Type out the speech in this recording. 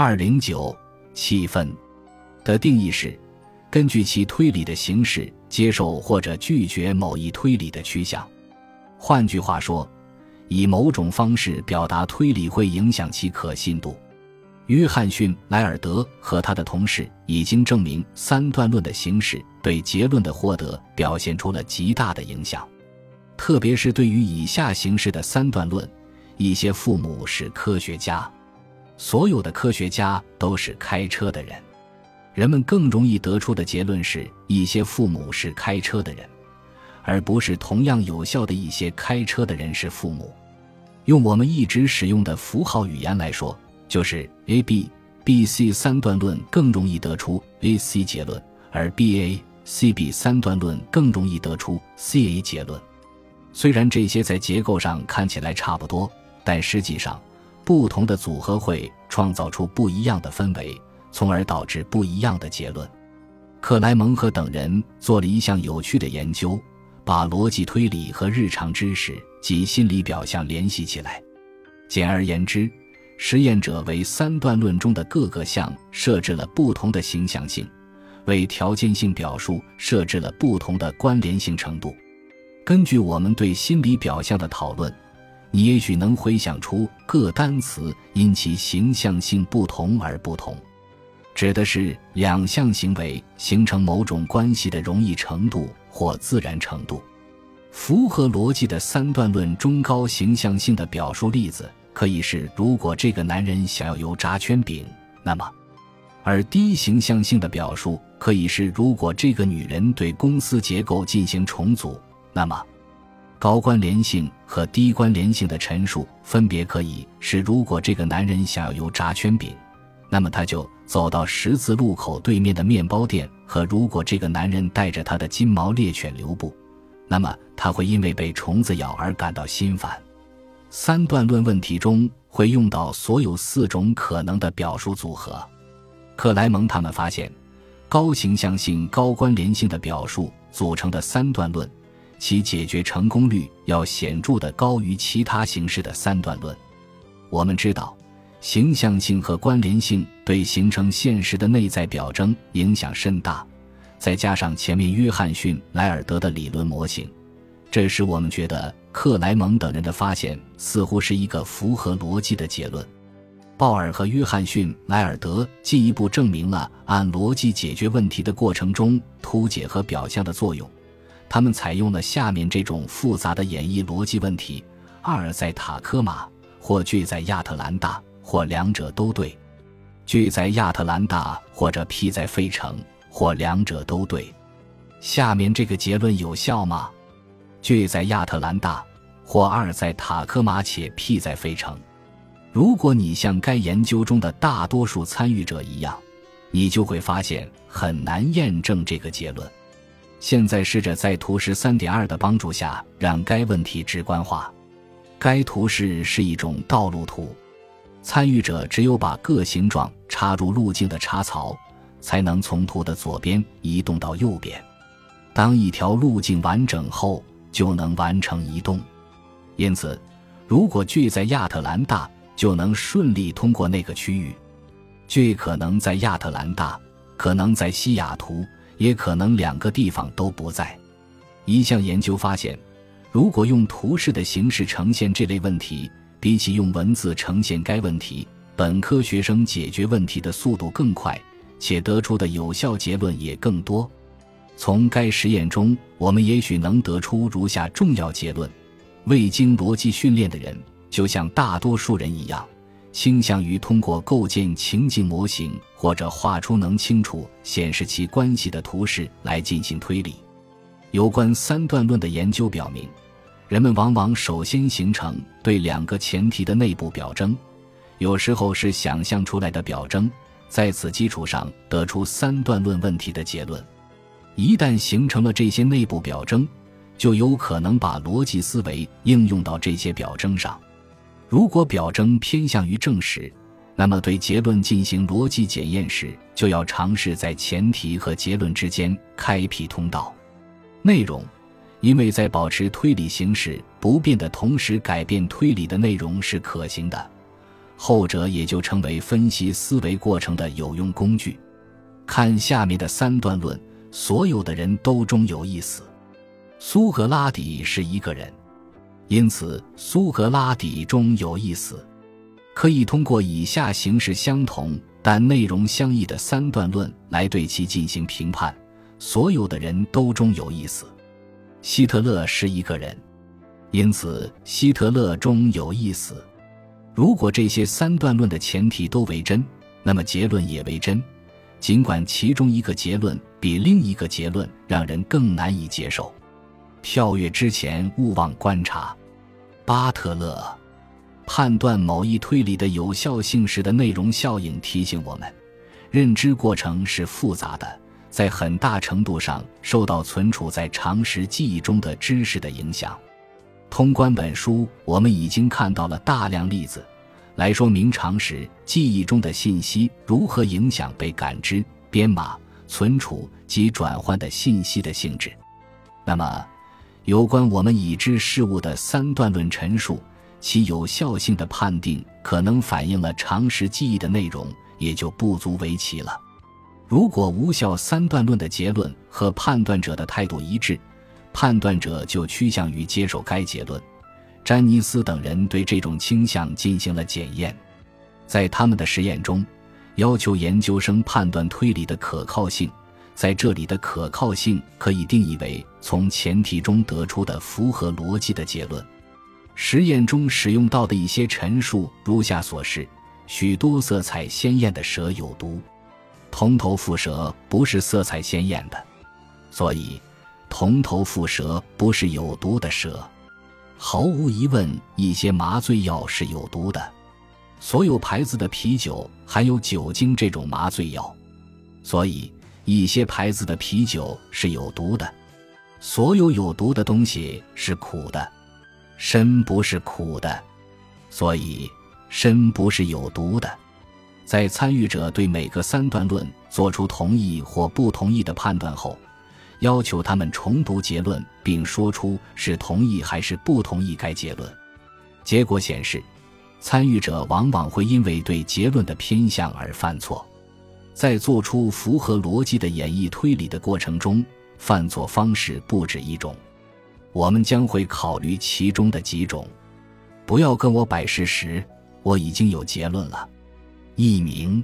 二零九气氛的定义是根据其推理的形式接受或者拒绝某一推理的趋向。换句话说，以某种方式表达推理会影响其可信度。约翰逊·莱尔德和他的同事已经证明，三段论的形式对结论的获得表现出了极大的影响，特别是对于以下形式的三段论：一些父母是科学家，所有的科学家都是开车的人。人们更容易得出的结论是一些父母是开车的人，而不是同样有效的一些开车的人是父母。用我们一直使用的符号语言来说。就是 A B B C 三段论更容易得出 A C 结论，而 B A C B 三段论更容易得出 C A 结论。虽然这些在结构上看起来差不多，但实际上不同的组合会创造出不一样的氛围，从而导致不一样的结论。克莱蒙和等人做了一项有趣的研究，把逻辑推理和日常知识及心理表象联系起来。简而言之。实验者为三段论中的各个项设置了不同的形象性，为条件性表述设置了不同的关联性程度。根据我们对心理表象的讨论，你也许能回想出各单词因其形象性不同而不同，指的是两项行为形成某种关系的容易程度或自然程度。符合逻辑的三段论中高形象性的表述例子。可以是，如果这个男人想要油炸圈饼，那么；而低形象性的表述可以是，如果这个女人对公司结构进行重组，那么；高关联性和低关联性的陈述分别可以是，如果这个男人想要油炸圈饼，那么他就走到十字路口对面的面包店；和如果这个男人带着他的金毛猎犬留步，那么他会因为被虫子咬而感到心烦。三段论问题中会用到所有四种可能的表述组合。克莱蒙他们发现，高形象性、高关联性的表述组成的三段论，其解决成功率要显著的高于其他形式的三段论。我们知道，形象性和关联性对形成现实的内在表征影响甚大，再加上前面约翰逊·莱尔德的理论模型。这使我们觉得克莱蒙等人的发现似乎是一个符合逻辑的结论。鲍尔和约翰逊·莱尔德进一步证明了按逻辑解决问题的过程中图解和表象的作用。他们采用了下面这种复杂的演绎逻辑问题：二在塔科马，或聚在亚特兰大，或两者都对；聚在亚特兰大，或者 P 在费城，或两者都对。下面这个结论有效吗？聚在亚特兰大，或二在塔科马，且 P 在费城。如果你像该研究中的大多数参与者一样，你就会发现很难验证这个结论。现在试着在图示三点二的帮助下让该问题直观化。该图示是一种道路图，参与者只有把各形状插入路径的插槽，才能从图的左边移动到右边。当一条路径完整后，就能完成移动，因此，如果聚在亚特兰大，就能顺利通过那个区域。聚可能在亚特兰大，可能在西雅图，也可能两个地方都不在。一项研究发现，如果用图示的形式呈现这类问题，比起用文字呈现该问题，本科学生解决问题的速度更快，且得出的有效结论也更多。从该实验中，我们也许能得出如下重要结论：未经逻辑训练的人，就像大多数人一样，倾向于通过构建情境模型或者画出能清楚显示其关系的图示来进行推理。有关三段论的研究表明，人们往往首先形成对两个前提的内部表征，有时候是想象出来的表征，在此基础上得出三段论问题的结论。一旦形成了这些内部表征，就有可能把逻辑思维应用到这些表征上。如果表征偏向于证实，那么对结论进行逻辑检验时，就要尝试在前提和结论之间开辟通道。内容，因为在保持推理形式不变的同时改变推理的内容是可行的，后者也就成为分析思维过程的有用工具。看下面的三段论：所有的人都终有一死。苏格拉底是一个人，因此苏格拉底终有一死。可以通过以下形式相同但内容相异的三段论来对其进行评判：所有的人都终有一死。希特勒是一个人，因此希特勒终有一死。如果这些三段论的前提都为真，那么结论也为真，尽管其中一个结论比另一个结论让人更难以接受。跳跃之前，勿忘观察。巴特勒判断某一推理的有效性时的内容效应提醒我们：认知过程是复杂的，在很大程度上受到存储在常识记忆中的知识的影响。通关本书，我们已经看到了大量例子，来说明常识记忆中的信息如何影响被感知、编码、存储及转换的信息的性质。那么，有关我们已知事物的三段论陈述，其有效性的判定可能反映了常识记忆的内容，也就不足为奇了。如果无效三段论的结论和判断者的态度一致，判断者就趋向于接受该结论。詹尼斯等人对这种倾向进行了检验，在他们的实验中，要求研究生判断推理的可靠性。在这里的可靠性可以定义为从前提中得出的符合逻辑的结论。实验中使用到的一些陈述如下所示：许多色彩鲜艳的蛇有毒，铜头蝮蛇不是色彩鲜艳的，所以铜头蝮蛇不是有毒的蛇。毫无疑问，一些麻醉药是有毒的，所有牌子的啤酒含有酒精这种麻醉药，所以。一些牌子的啤酒是有毒的，所有有毒的东西是苦的，身不是苦的，所以身不是有毒的。在参与者对每个三段论做出同意或不同意的判断后，要求他们重读结论，并说出是同意还是不同意该结论。结果显示，参与者往往会因为对结论的偏向而犯错。在做出符合逻辑的演绎推理的过程中，犯错方式不止一种。我们将会考虑其中的几种。不要跟我摆事实，我已经有结论了。一名。